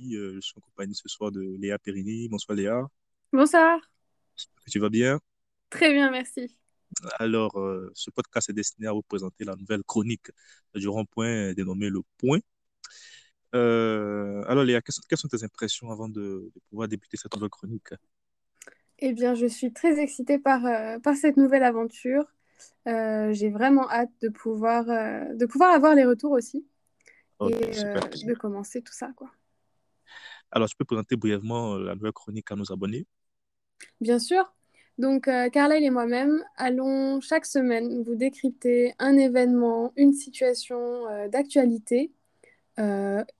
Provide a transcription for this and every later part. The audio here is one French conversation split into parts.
Euh, je suis en compagnie ce soir de Léa Périni. Bonsoir Léa. Bonsoir. Tu vas bien? Très bien, merci. Alors, euh, ce podcast est destiné à vous présenter la nouvelle chronique du rond-point dénommée Le Point. Euh, alors Léa, quelles sont, tes impressions avant de, pouvoir débuter cette nouvelle chronique? Eh bien, je suis très excitée par, par cette nouvelle aventure. J'ai vraiment hâte de pouvoir, de pouvoir avoir les retours aussi et de commencer tout ça, quoi. Alors, tu peux présenter brièvement euh, la nouvelle chronique à nos abonnés Bien sûr. Donc, euh, Carlyle et moi-même allons chaque semaine vous décrypter un événement, une situation euh, d'actualité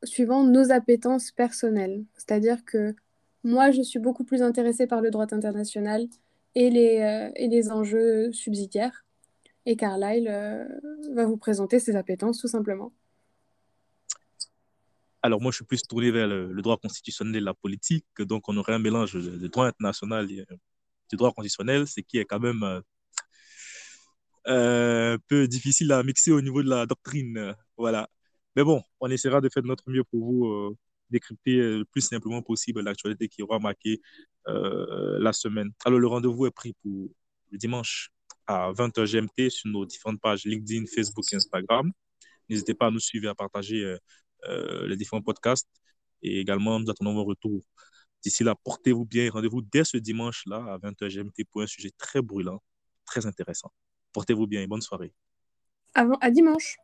suivant nos appétences personnelles. C'est-à-dire que moi, je suis beaucoup plus intéressée par le droit international et les, et les enjeux subsidiaires. Et Carlyle va vous présenter ses appétences tout simplement. Alors moi, je suis plus tourné vers le, droit constitutionnel et la politique. Donc, on aurait un mélange de, droit international et du droit constitutionnel, ce qui est quand même euh, euh, un peu difficile à mixer au niveau de la doctrine. Voilà. Mais bon, on essaiera de faire de notre mieux pour vous euh, décrypter le plus simplement possible l'actualité qui aura marqué la semaine. Alors, le rendez-vous est pris pour le dimanche à 20h GMT sur nos différentes pages LinkedIn, Facebook et Instagram. N'hésitez pas à nous suivre et à partager euh, les différents podcasts. Et également, nous attendons vos retours. D'ici là, portez-vous bien rendez-vous dès ce dimanche-là à 20h GMT pour un sujet très brûlant, très intéressant. Portez-vous bien et bonne soirée. Avant, à dimanche.